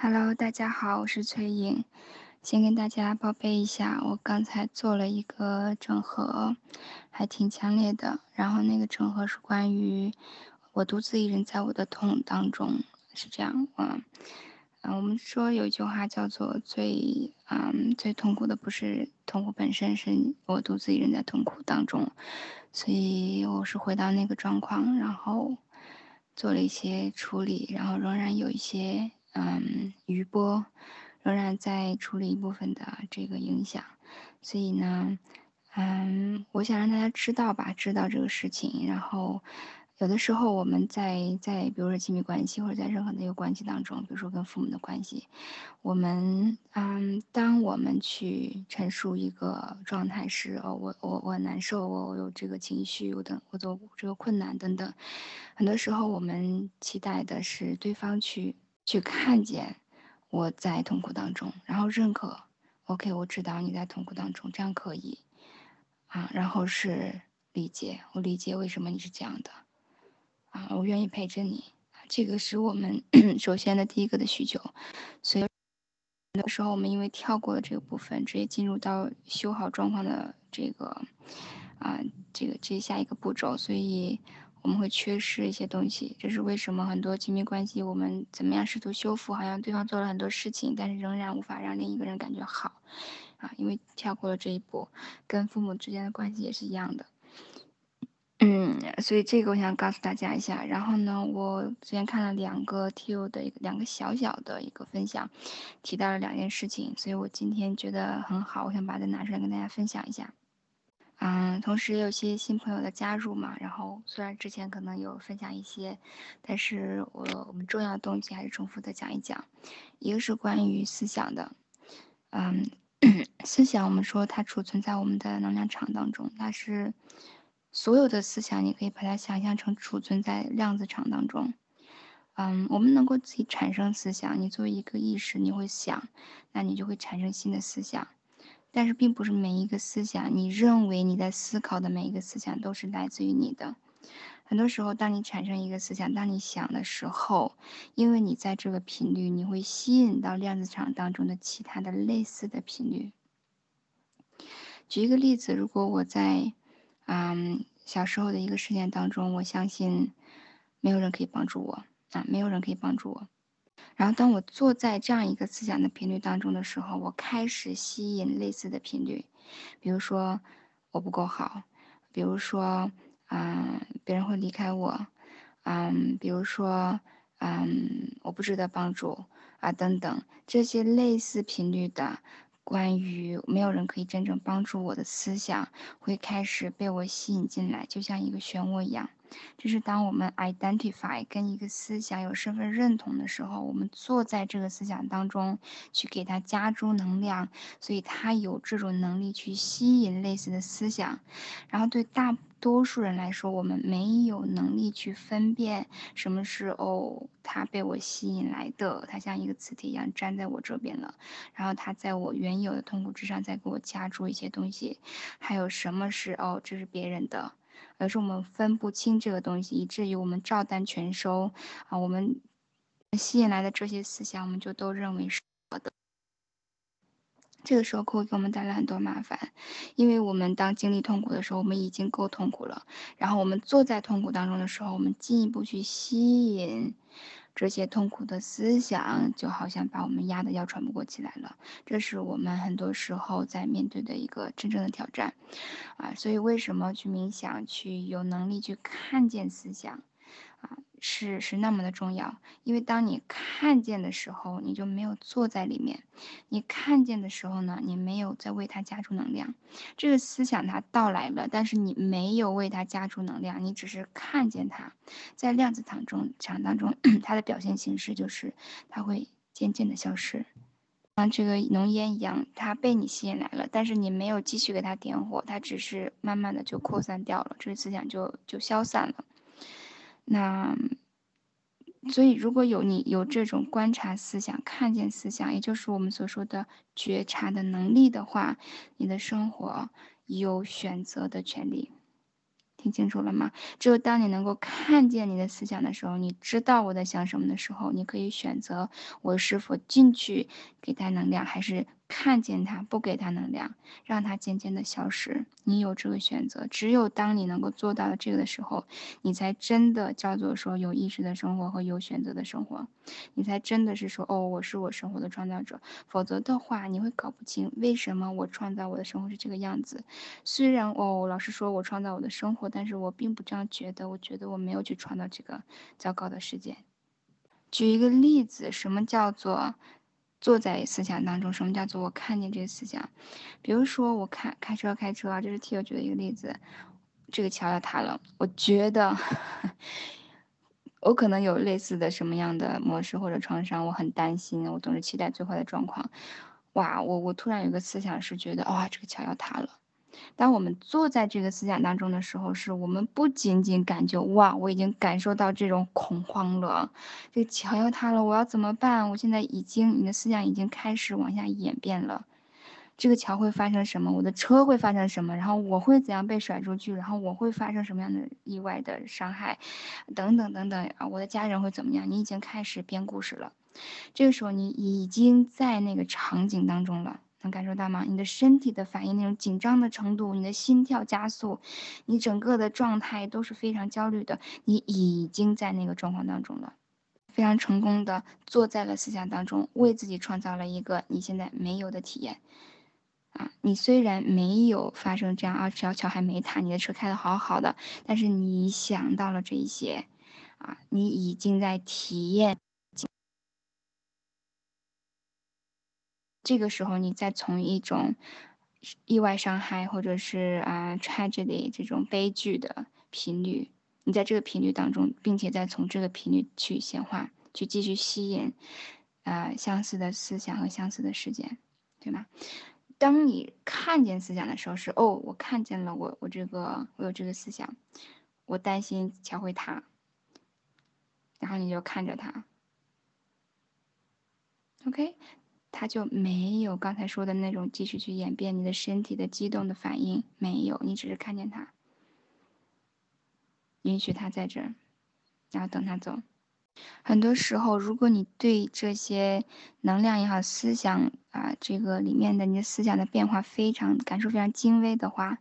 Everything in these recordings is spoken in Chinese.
Hello，大家好，我是崔颖。先跟大家报备一下，我刚才做了一个整合，还挺强烈的。然后那个整合是关于我独自一人在我的痛当中，是这样。嗯嗯，我们说有一句话叫做最嗯最痛苦的不是痛苦本身，是我独自一人在痛苦当中。所以我是回到那个状况，然后做了一些处理，然后仍然有一些。嗯，余波仍然在处理一部分的这个影响，所以呢，嗯，我想让大家知道吧，知道这个事情，然后。有的时候，我们在在比如说亲密关系，或者在任何的一个关系当中，比如说跟父母的关系，我们嗯，当我们去陈述一个状态是哦，我我我难受，我我有这个情绪，我等我有这个困难等等，很多时候我们期待的是对方去去看见我在痛苦当中，然后认可，OK，我知道你在痛苦当中，这样可以啊，然后是理解，我理解为什么你是这样的。啊，我愿意陪着你，这个是我们 首先的第一个的需求。所以那个时候，我们因为跳过了这个部分，直接进入到修好状况的这个啊，这个这下一个步骤，所以我们会缺失一些东西。这是为什么很多亲密关系，我们怎么样试图修复，好像对方做了很多事情，但是仍然无法让另一个人感觉好啊，因为跳过了这一步。跟父母之间的关系也是一样的。嗯，所以这个我想告诉大家一下。然后呢，我之前看了两个 T O 的一个两个小小的一个分享，提到了两件事情，所以我今天觉得很好，我想把它拿出来跟大家分享一下。嗯，同时有些新朋友的加入嘛，然后虽然之前可能有分享一些，但是我我们重要的东西还是重复的讲一讲。一个是关于思想的，嗯，思想我们说它储存在我们的能量场当中，它是。所有的思想，你可以把它想象成储存在量子场当中。嗯，我们能够自己产生思想。你作为一个意识，你会想，那你就会产生新的思想。但是，并不是每一个思想，你认为你在思考的每一个思想都是来自于你的。很多时候，当你产生一个思想，当你想的时候，因为你在这个频率，你会吸引到量子场当中的其他的类似的频率。举一个例子，如果我在。嗯，小时候的一个事件当中，我相信没有人可以帮助我啊，没有人可以帮助我。然后，当我坐在这样一个思想的频率当中的时候，我开始吸引类似的频率，比如说我不够好，比如说嗯别人会离开我，嗯，比如说嗯我不值得帮助啊等等这些类似频率的。关于没有人可以真正帮助我的思想，会开始被我吸引进来，就像一个漩涡一样。这是当我们 identify 跟一个思想有身份认同的时候，我们坐在这个思想当中，去给它加注能量，所以它有这种能力去吸引类似的思想。然后对大多数人来说，我们没有能力去分辨什么是哦，它被我吸引来的，它像一个磁铁一样粘在我这边了，然后它在我原有的痛苦之上再给我加注一些东西，还有什么是哦，这是别人的。而是我们分不清这个东西，以至于我们照单全收啊！我们吸引来的这些思想，我们就都认为是好的。这个时候会给我们带来很多麻烦，因为我们当经历痛苦的时候，我们已经够痛苦了。然后我们坐在痛苦当中的时候，我们进一步去吸引。这些痛苦的思想就好像把我们压得要喘不过气来了，这是我们很多时候在面对的一个真正的挑战，啊，所以为什么去冥想，去有能力去看见思想？啊，是是那么的重要，因为当你看见的时候，你就没有坐在里面；你看见的时候呢，你没有在为它加注能量。这个思想它到来了，但是你没有为它加注能量，你只是看见它。在量子场中场当中，它的表现形式就是它会渐渐的消失，像这个浓烟一样，它被你吸引来了，但是你没有继续给它点火，它只是慢慢的就扩散掉了，这个思想就就消散了。那，所以如果有你有这种观察思想、看见思想，也就是我们所说的觉察的能力的话，你的生活有选择的权利。听清楚了吗？只有当你能够看见你的思想的时候，你知道我在想什么的时候，你可以选择我是否进去给他能量，还是看见他不给他能量，让他渐渐的消失。你有这个选择。只有当你能够做到这个的时候，你才真的叫做说有意识的生活和有选择的生活，你才真的是说哦，我是我生活的创造者。否则的话，你会搞不清为什么我创造我的生活是这个样子。虽然哦，老师说我创造我的生活，但是我并不这样觉得。我觉得我没有去创造这个糟糕的世界。举一个例子，什么叫做坐在思想当中？什么叫做我看见这个思想？比如说，我看开车开车啊，这是替我举的一个例子。这个桥要塌了，我觉得我可能有类似的什么样的模式或者创伤，我很担心，我总是期待最坏的状况。哇，我我突然有个思想是觉得，哇，这个桥要塌了。当我们坐在这个思想当中的时候，是我们不仅仅感觉哇，我已经感受到这种恐慌了，这个桥要塌了，我要怎么办？我现在已经，你的思想已经开始往下演变了，这个桥会发生什么？我的车会发生什么？然后我会怎样被甩出去？然后我会发生什么样的意外的伤害？等等等等啊，我的家人会怎么样？你已经开始编故事了，这个时候你已经在那个场景当中了。能感受到吗？你的身体的反应，那种紧张的程度，你的心跳加速，你整个的状态都是非常焦虑的。你已经在那个状况当中了，非常成功的坐在了思想当中，为自己创造了一个你现在没有的体验。啊，你虽然没有发生这样啊，只要桥还没塌，你的车开的好好的，但是你想到了这一些，啊，你已经在体验。这个时候，你再从一种意外伤害，或者是啊 tragedy 这种悲剧的频率，你在这个频率当中，并且再从这个频率去显化，去继续吸引啊相似的思想和相似的事件，对吗？当你看见思想的时候，是哦，我看见了，我我这个我有这个思想，我担心桥会塌，然后你就看着它，OK。他就没有刚才说的那种继续去演变你的身体的激动的反应，没有，你只是看见他，允许他在这儿，然后等他走。很多时候，如果你对这些能量也好、思想啊，这个里面的你的思想的变化非常感受非常精微的话，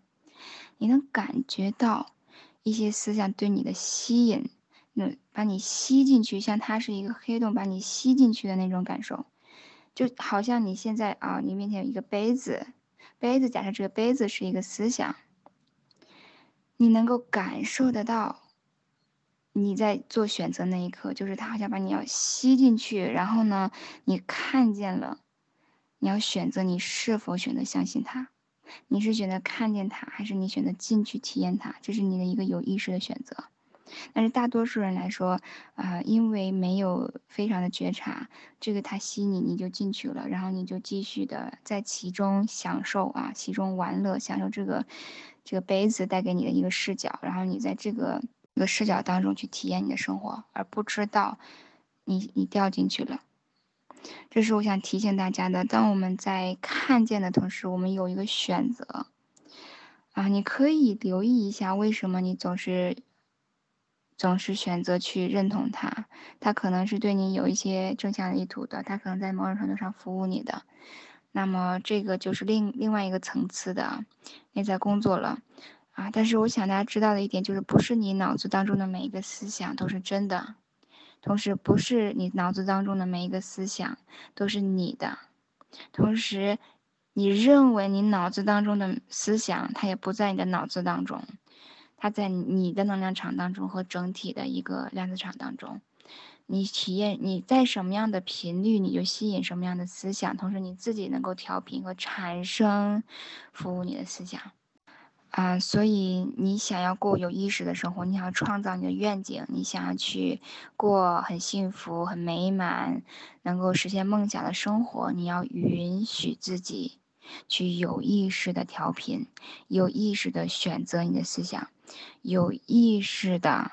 你能感觉到一些思想对你的吸引，那把你吸进去，像它是一个黑洞把你吸进去的那种感受。就好像你现在啊，你面前有一个杯子，杯子假设这个杯子是一个思想，你能够感受得到，你在做选择那一刻，就是它好像把你要吸进去，然后呢，你看见了，你要选择你是否选择相信它，你是选择看见它，还是你选择进去体验它，这是你的一个有意识的选择。但是大多数人来说，啊，因为没有非常的觉察，这个他吸你，你就进去了，然后你就继续的在其中享受啊，其中玩乐，享受这个这个杯子带给你的一个视角，然后你在这个一个视角当中去体验你的生活，而不知道你你掉进去了。这是我想提醒大家的。当我们在看见的同时，我们有一个选择啊，你可以留意一下，为什么你总是。总是选择去认同他，他可能是对你有一些正向意图的，他可能在某种程度上服务你的，那么这个就是另另外一个层次的内在工作了，啊！但是我想大家知道的一点就是，不是你脑子当中的每一个思想都是真的，同时不是你脑子当中的每一个思想都是你的，同时你认为你脑子当中的思想，它也不在你的脑子当中。它在你的能量场当中和整体的一个量子场当中，你体验你在什么样的频率，你就吸引什么样的思想，同时你自己能够调频和产生服务你的思想，啊，所以你想要过有意识的生活，你想要创造你的愿景，你想要去过很幸福、很美满、能够实现梦想的生活，你要允许自己去有意识的调频，有意识的选择你的思想。有意识的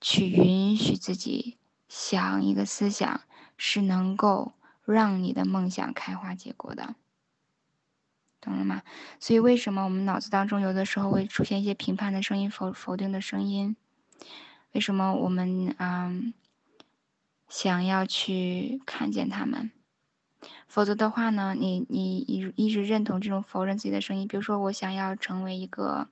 去允许自己想一个思想，是能够让你的梦想开花结果的。懂了吗？所以为什么我们脑子当中有的时候会出现一些评判的声音、否否定的声音？为什么我们嗯想要去看见他们？否则的话呢，你你一一直认同这种否认自己的声音。比如说，我想要成为一个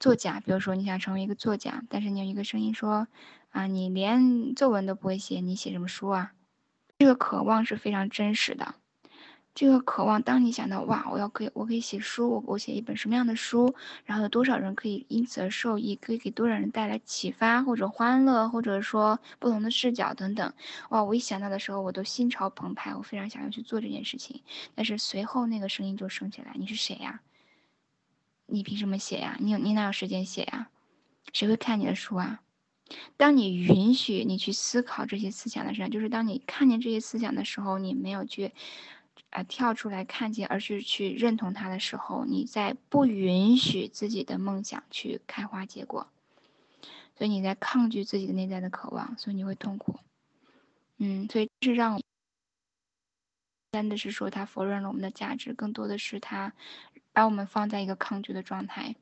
作家，比如说你想成为一个作家，但是你有一个声音说，啊，你连作文都不会写，你写什么书啊？这个渴望是非常真实的。这个渴望，当你想到哇，我要可以，我可以写书，我我写一本什么样的书，然后有多少人可以因此而受益，可以给多少人带来启发或者欢乐，或者说不同的视角等等，哇，我一想到的时候，我都心潮澎湃，我非常想要去做这件事情。但是随后那个声音就升起来，你是谁呀？你凭什么写呀？你有你哪有时间写呀？谁会看你的书啊？当你允许你去思考这些思想的时候，就是当你看见这些思想的时候，你没有去。啊，跳出来看见，而是去认同他的时候，你在不允许自己的梦想去开花结果，所以你在抗拒自己的内在的渴望，所以你会痛苦。嗯，所以是让，真的是说他否认了我们的价值，更多的是他把我们放在一个抗拒的状态，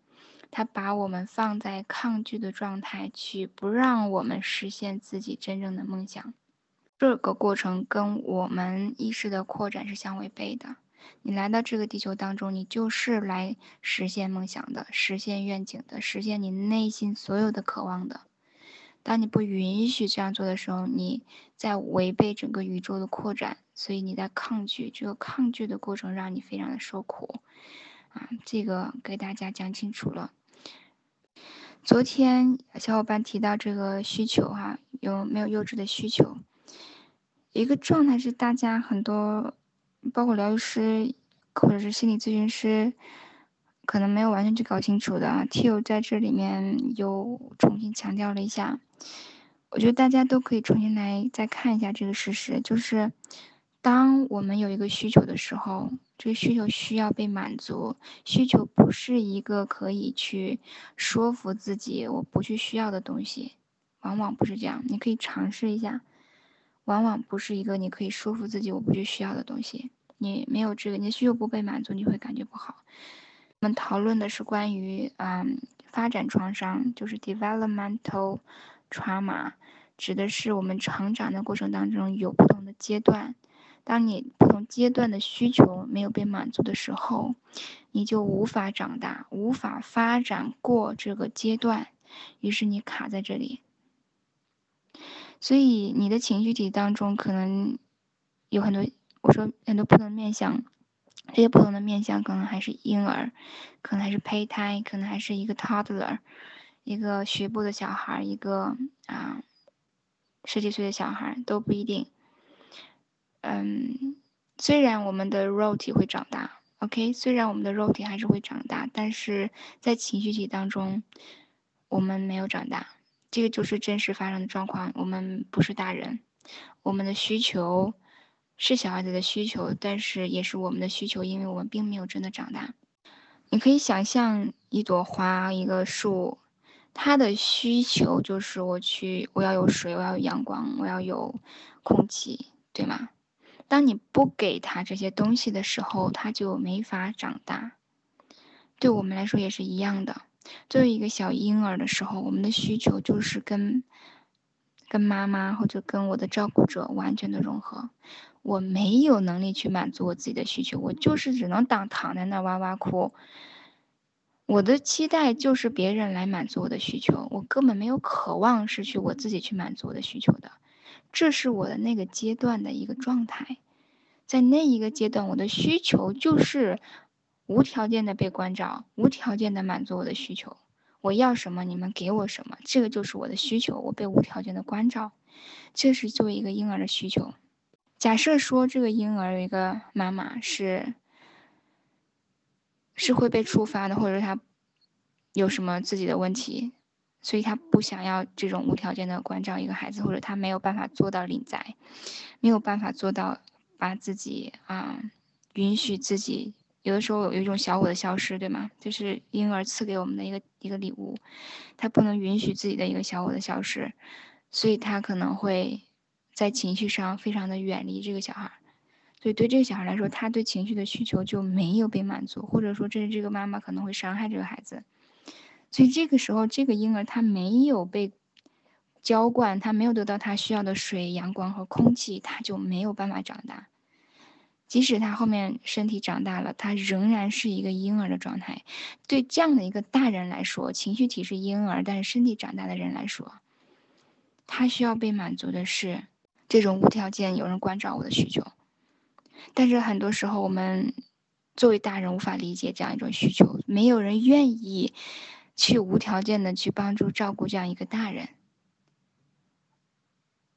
他把我们放在抗拒的状态，去不让我们实现自己真正的梦想。这个过程跟我们意识的扩展是相违背的。你来到这个地球当中，你就是来实现梦想的、实现愿景的、实现你内心所有的渴望的。当你不允许这样做的时候，你在违背整个宇宙的扩展，所以你在抗拒。这个抗拒的过程让你非常的受苦这个给大家讲清楚了。昨天小伙伴提到这个需求哈，有没有幼稚的需求？一个状态是大家很多，包括疗愈师或者是心理咨询师，可能没有完全去搞清楚的。T.O 在这里面又重新强调了一下，我觉得大家都可以重新来再看一下这个事实，就是当我们有一个需求的时候，这个需求需要被满足，需求不是一个可以去说服自己我不去需要的东西，往往不是这样。你可以尝试一下。往往不是一个你可以说服自己我不去需要的东西。你没有这个，你的需求不被满足，你会感觉不好。我们讨论的是关于嗯发展创伤，就是 developmental trauma，指的是我们成长的过程当中有不同的阶段。当你不同阶段的需求没有被满足的时候，你就无法长大，无法发展过这个阶段，于是你卡在这里。所以你的情绪体当中可能有很多，我说很多不同的面相，这些不同的面相可能还是婴儿，可能还是胚胎，可能还是一个 toddler，一个学步的小孩，一个啊十几岁的小孩都不一定。嗯，虽然我们的肉体会长大，OK，虽然我们的肉体还是会长大，但是在情绪体当中，我们没有长大。这个就是真实发生的状况。我们不是大人，我们的需求是小孩子的需求，但是也是我们的需求，因为我们并没有真的长大。你可以想象一朵花，一个树，它的需求就是我去，我要有水，我要有阳光，我要有空气，对吗？当你不给他这些东西的时候，他就没法长大。对我们来说也是一样的。作为一个小婴儿的时候，我们的需求就是跟跟妈妈或者跟我的照顾者完全的融合。我没有能力去满足我自己的需求，我就是只能当躺在那哇哇哭。我的期待就是别人来满足我的需求，我根本没有渴望是去我自己去满足我的需求的。这是我的那个阶段的一个状态，在那一个阶段，我的需求就是。无条件的被关照，无条件的满足我的需求。我要什么，你们给我什么，这个就是我的需求。我被无条件的关照，这是作为一个婴儿的需求。假设说这个婴儿有一个妈妈是是会被触发的，或者他有什么自己的问题，所以他不想要这种无条件的关照一个孩子，或者他没有办法做到领在，没有办法做到把自己啊允许自己。有的时候有一种小我的消失，对吗？就是婴儿赐给我们的一个一个礼物，他不能允许自己的一个小我的消失，所以他可能会在情绪上非常的远离这个小孩。所以对这个小孩来说，他对情绪的需求就没有被满足，或者说这是这个妈妈可能会伤害这个孩子。所以这个时候，这个婴儿他没有被浇灌，他没有得到他需要的水、阳光和空气，他就没有办法长大。即使他后面身体长大了，他仍然是一个婴儿的状态。对这样的一个大人来说，情绪体是婴儿，但是身体长大的人来说，他需要被满足的是这种无条件有人关照我的需求。但是很多时候，我们作为大人无法理解这样一种需求，没有人愿意去无条件的去帮助照顾这样一个大人，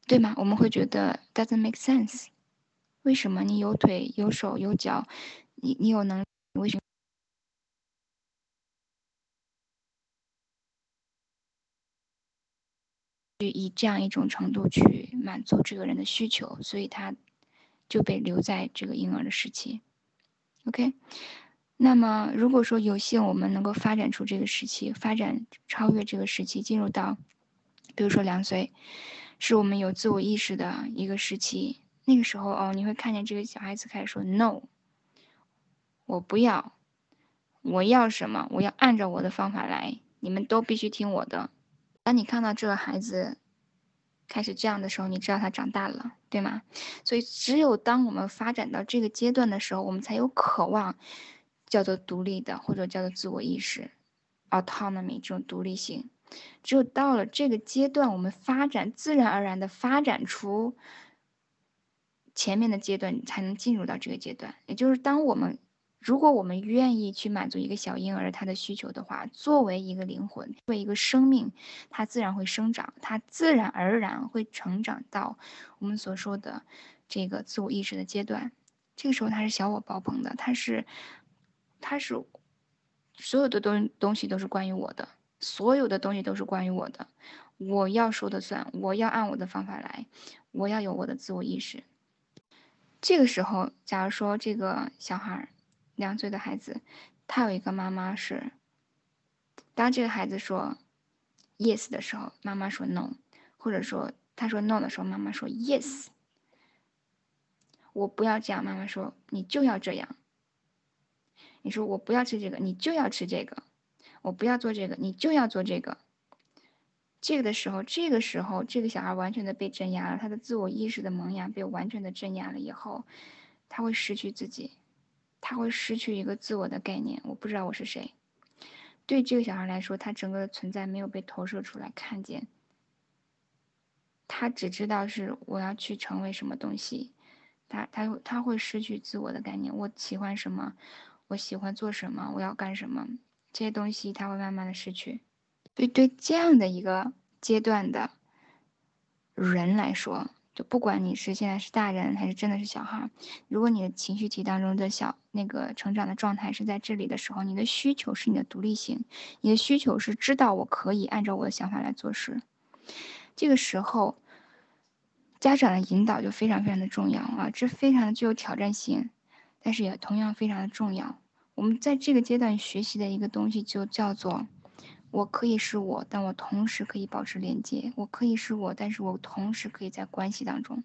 对吗？我们会觉得 doesn't make sense。为什么你有腿有手有脚，你你有能为什么以这样一种程度去满足这个人的需求？所以他就被留在这个婴儿的时期。OK，那么如果说有幸我们能够发展出这个时期，发展超越这个时期，进入到比如说两岁，是我们有自我意识的一个时期。那个时候哦，你会看见这个小孩子开始说 “no”，我不要，我要什么？我要按照我的方法来，你们都必须听我的。当你看到这个孩子开始这样的时候，你知道他长大了，对吗？所以，只有当我们发展到这个阶段的时候，我们才有渴望叫做独立的，或者叫做自我意识 （autonomy） 这种独立性。只有到了这个阶段，我们发展自然而然的发展出。前面的阶段才能进入到这个阶段，也就是当我们，如果我们愿意去满足一个小婴儿他的需求的话，作为一个灵魂，作为一个生命，它自然会生长，它自然而然会成长到我们所说的这个自我意识的阶段。这个时候他是小我爆棚的，他是，他是所有的东东西都是关于我的，所有的东西都是关于我的，我要说的算，我要按我的方法来，我要有我的自我意识。这个时候，假如说这个小孩两岁的孩子，他有一个妈妈是，当这个孩子说 yes 的时候，妈妈说 no，或者说他说 no 的时候，妈妈说 yes。我不要这样，妈妈说你就要这样。你说我不要吃这个，你就要吃这个。我不要做这个，你就要做这个。这个的时候，这个时候，这个小孩完全的被镇压了，他的自我意识的萌芽被完全的镇压了以后，他会失去自己，他会失去一个自我的概念。我不知道我是谁。对这个小孩来说，他整个的存在没有被投射出来看见，他只知道是我要去成为什么东西，他他他会失去自我的概念。我喜欢什么？我喜欢做什么？我要干什么？这些东西他会慢慢的失去。所以，对这样的一个阶段的人来说，就不管你是现在是大人还是真的是小孩，如果你的情绪体当中的小那个成长的状态是在这里的时候，你的需求是你的独立性，你的需求是知道我可以按照我的想法来做事。这个时候，家长的引导就非常非常的重要啊，这非常的具有挑战性，但是也同样非常的重要。我们在这个阶段学习的一个东西就叫做。我可以是我，但我同时可以保持连接。我可以是我，但是我同时可以在关系当中。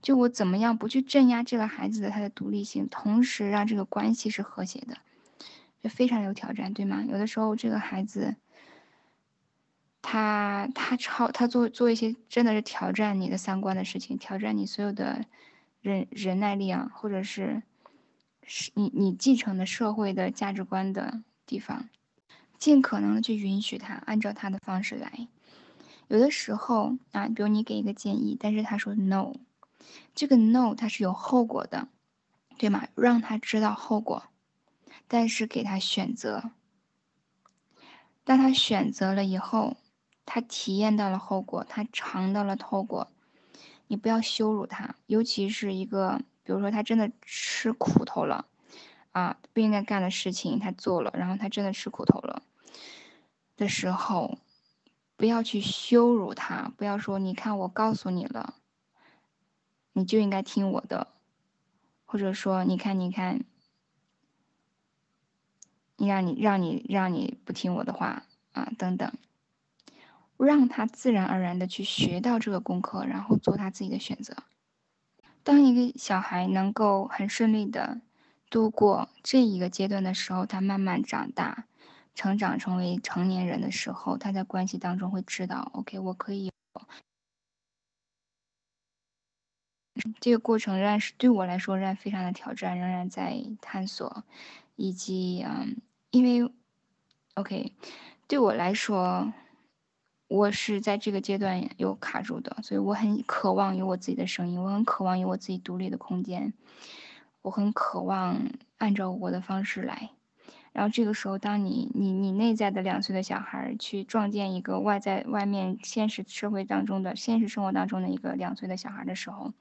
就我怎么样不去镇压这个孩子的他的独立性，同时让这个关系是和谐的，就非常有挑战，对吗？有的时候这个孩子，他他超他做做一些真的是挑战你的三观的事情，挑战你所有的忍忍耐力啊，或者是是你你继承的社会的价值观的地方。尽可能的去允许他按照他的方式来，有的时候啊，比如你给一个建议，但是他说 no，这个 no 他是有后果的，对吗？让他知道后果，但是给他选择。当他选择了以后，他体验到了后果，他尝到了后果，你不要羞辱他，尤其是一个，比如说他真的吃苦头了，啊，不应该干的事情他做了，然后他真的吃苦头了。的时候，不要去羞辱他，不要说“你看，我告诉你了，你就应该听我的”，或者说“你看，你看，你让你让你让你不听我的话啊”等等，让他自然而然的去学到这个功课，然后做他自己的选择。当一个小孩能够很顺利的度过这一个阶段的时候，他慢慢长大，成长成为成年人的时候，他在关系当中会知道，OK，我可以。这个过程仍然是对我来说仍然非常的挑战，仍然在探索，以及嗯，因为，OK，对我来说。我是在这个阶段有卡住的，所以我很渴望有我自己的声音，我很渴望有我自己独立的空间，我很渴望按照我的方式来。然后这个时候，当你你你内在的两岁的小孩去撞见一个外在外面现实社会当中的现实生活当中的一个两岁的小孩的时候，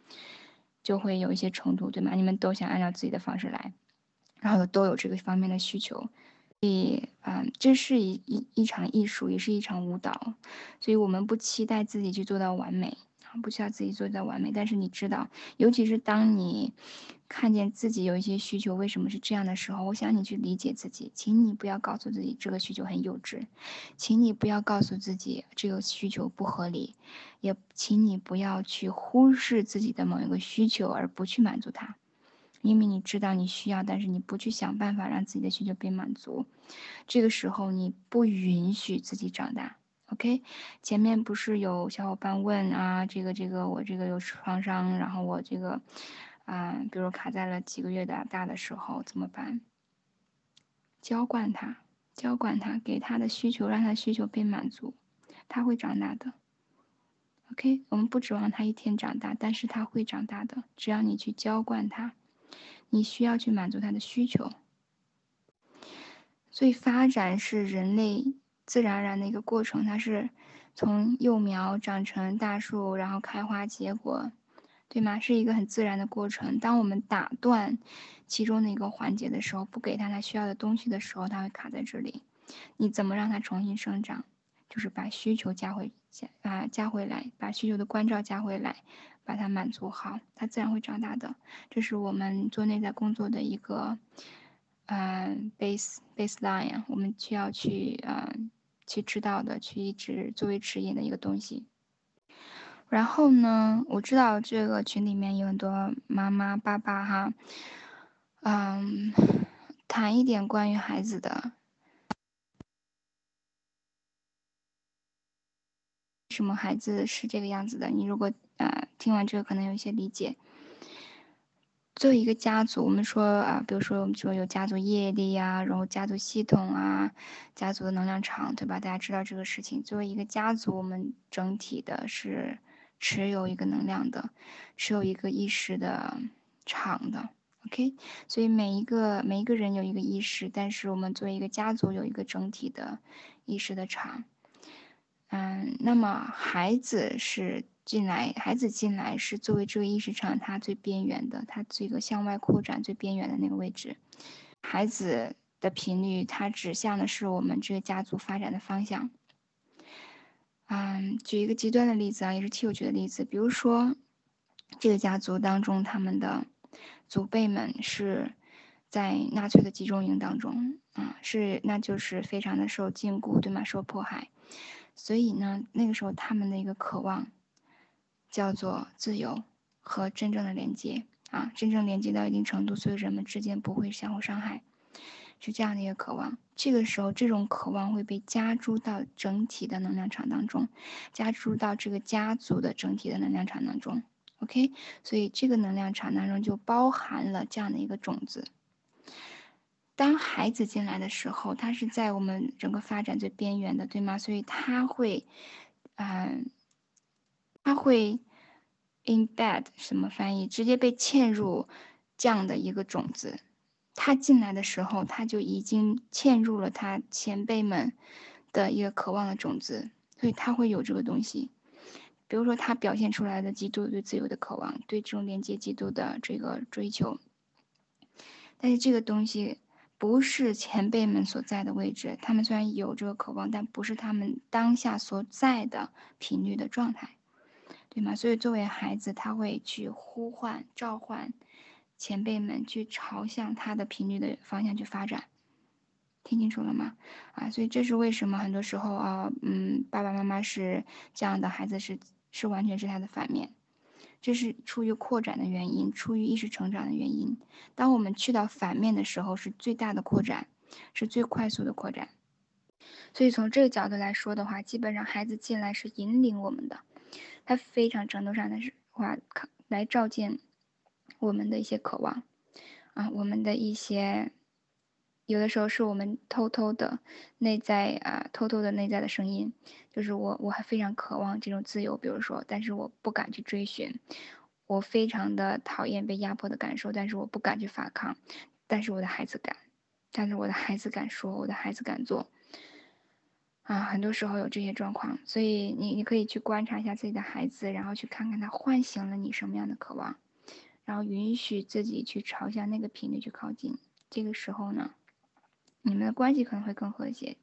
就会有一些冲突，对吗？你们都想按照自己的方式来，然后都有这个方面的需求。所以，嗯，这是一一一场艺术，也是一场舞蹈，所以我们不期待自己去做到完美，不需要自己做到完美。但是你知道，尤其是当你看见自己有一些需求为什么是这样的时候，我想你去理解自己，请你不要告诉自己这个需求很幼稚，请你不要告诉自己这个需求不合理，也请你不要去忽视自己的某一个需求而不去满足它。因为你知道你需要，但是你不去想办法让自己的需求被满足，这个时候你不允许自己长大。OK，前面不是有小伙伴问啊，这个这个我这个有创伤，然后我这个啊，比如卡在了几个月的大的时候怎么办？浇灌他，浇灌他，给他的需求，让他需求被满足，他会长大的。OK，我们不指望他一天长大，但是他会长大的，只要你去浇灌他。你需要去满足他的需求，所以发展是人类自然而然的一个过程，它是从幼苗长成大树，然后开花结果，对吗？是一个很自然的过程。当我们打断其中的一个环节的时候，不给他他需要的东西的时候，他会卡在这里。你怎么让他重新生长？就是把需求加回加啊加回来，把需求的关照加回来。把它满足好，它自然会长大的。这是我们做内在工作的一个，嗯，base baseline，我们需要去嗯去知道的，去一直作为指引的一个东西。然后呢，我知道这个群里面有很多妈妈爸爸哈，嗯，谈一点关于孩子的，什么孩子是这个样子的？你如果。啊，听完这个可能有一些理解。作为一个家族，我们说啊，比如说我们说有家族业力呀，然后家族系统啊，家族的能量场，对吧？大家知道这个事情。作为一个家族，我们整体的是持有一个能量的，持有一个意识的场的。OK，所以每一个每一个人有一个意识，但是我们作为一个家族有一个整体的意识的场。嗯，那么孩子是。进来，孩子进来是作为这个意识场，它最边缘的，它这个向外扩展最边缘的那个位置。孩子的频率，它指向的是我们这个家族发展的方向。嗯，举一个极端的例子啊，也是挺有趣的例子，比如说，这个家族当中，他们的祖辈们是在纳粹的集中营当中，啊，是那就是非常的受禁锢，对吗？受迫害，所以呢，那个时候他们的一个渴望。叫做自由和真正的连接啊，真正连接到一定程度，所以人们之间不会相互伤害，是这样的一个渴望。这个时候，这种渴望会被加注到整体的能量场当中，加注到这个家族的整体的能量场当中。OK，所以这个能量场当中就包含了这样的一个种子。当孩子进来的时候，他是在我们整个发展最边缘的，对吗？所以他会，嗯。它会 embed 什么翻译？直接被嵌入这样的一个种子。他进来的时候，他就已经嵌入了他前辈们的一个渴望的种子，所以他会有这个东西。比如说，他表现出来的极度对自由的渴望，对这种连接极度的这个追求。但是这个东西不是前辈们所在的位置。他们虽然有这个渴望，但不是他们当下所在的频率的状态。对吗？所以作为孩子，他会去呼唤、召唤前辈们去朝向他的频率的方向去发展。听清楚了吗？啊，所以这是为什么很多时候啊，嗯，爸爸妈妈是这样的，孩子是是完全是他的反面。这是出于扩展的原因，出于意识成长的原因。当我们去到反面的时候，是最大的扩展，是最快速的扩展。所以从这个角度来说的话，基本上孩子进来是引领我们的，他非常程度上的是话来照见我们的一些渴望啊，我们的一些。有的时候是我们偷偷的内在啊，偷偷的内在的声音，就是我我还非常渴望这种自由，比如说，但是我不敢去追寻，我非常的讨厌被压迫的感受，但是我不敢去反抗，但是我的孩子敢，但是我的孩子敢说，我的孩子敢做，啊，很多时候有这些状况，所以你你可以去观察一下自己的孩子，然后去看看他唤醒了你什么样的渴望，然后允许自己去朝向那个频率去靠近，这个时候呢。你们的关系可能会更和谐，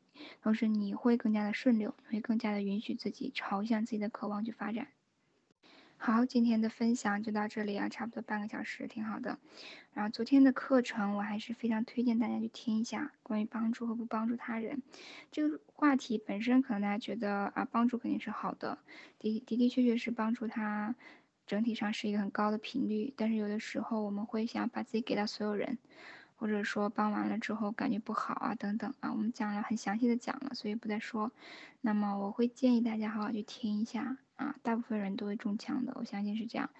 同时你会更加的顺溜，会更加的允许自己朝向自己的渴望去发展。好，今天的分享就到这里啊，差不多半个小时，挺好的。然后昨天的课程我还是非常推荐大家去听一下，关于帮助和不帮助他人这个话题本身，可能大家觉得啊，帮助肯定是好的，的的的确确是帮助他，整体上是一个很高的频率。但是有的时候我们会想把自己给到所有人。或者说帮完了之后感觉不好啊，等等啊，我们讲了很详细的讲了，所以不再说。那么我会建议大家好好去听一下啊，大部分人都会中枪的，我相信是这样。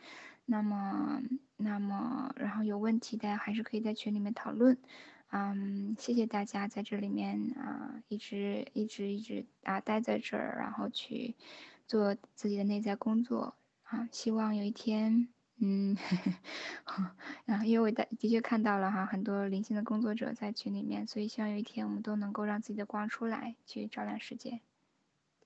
那么，那么，然后有问题的还是可以在群里面讨论。嗯，谢谢大家在这里面啊，一直一直一直啊待在这儿，然后去做自己的内在工作啊，希望有一天。嗯，然后因为我的的确看到了哈很多灵性的工作者在群里面，所以希望有一天我们都能够让自己的光出来，去照亮世界。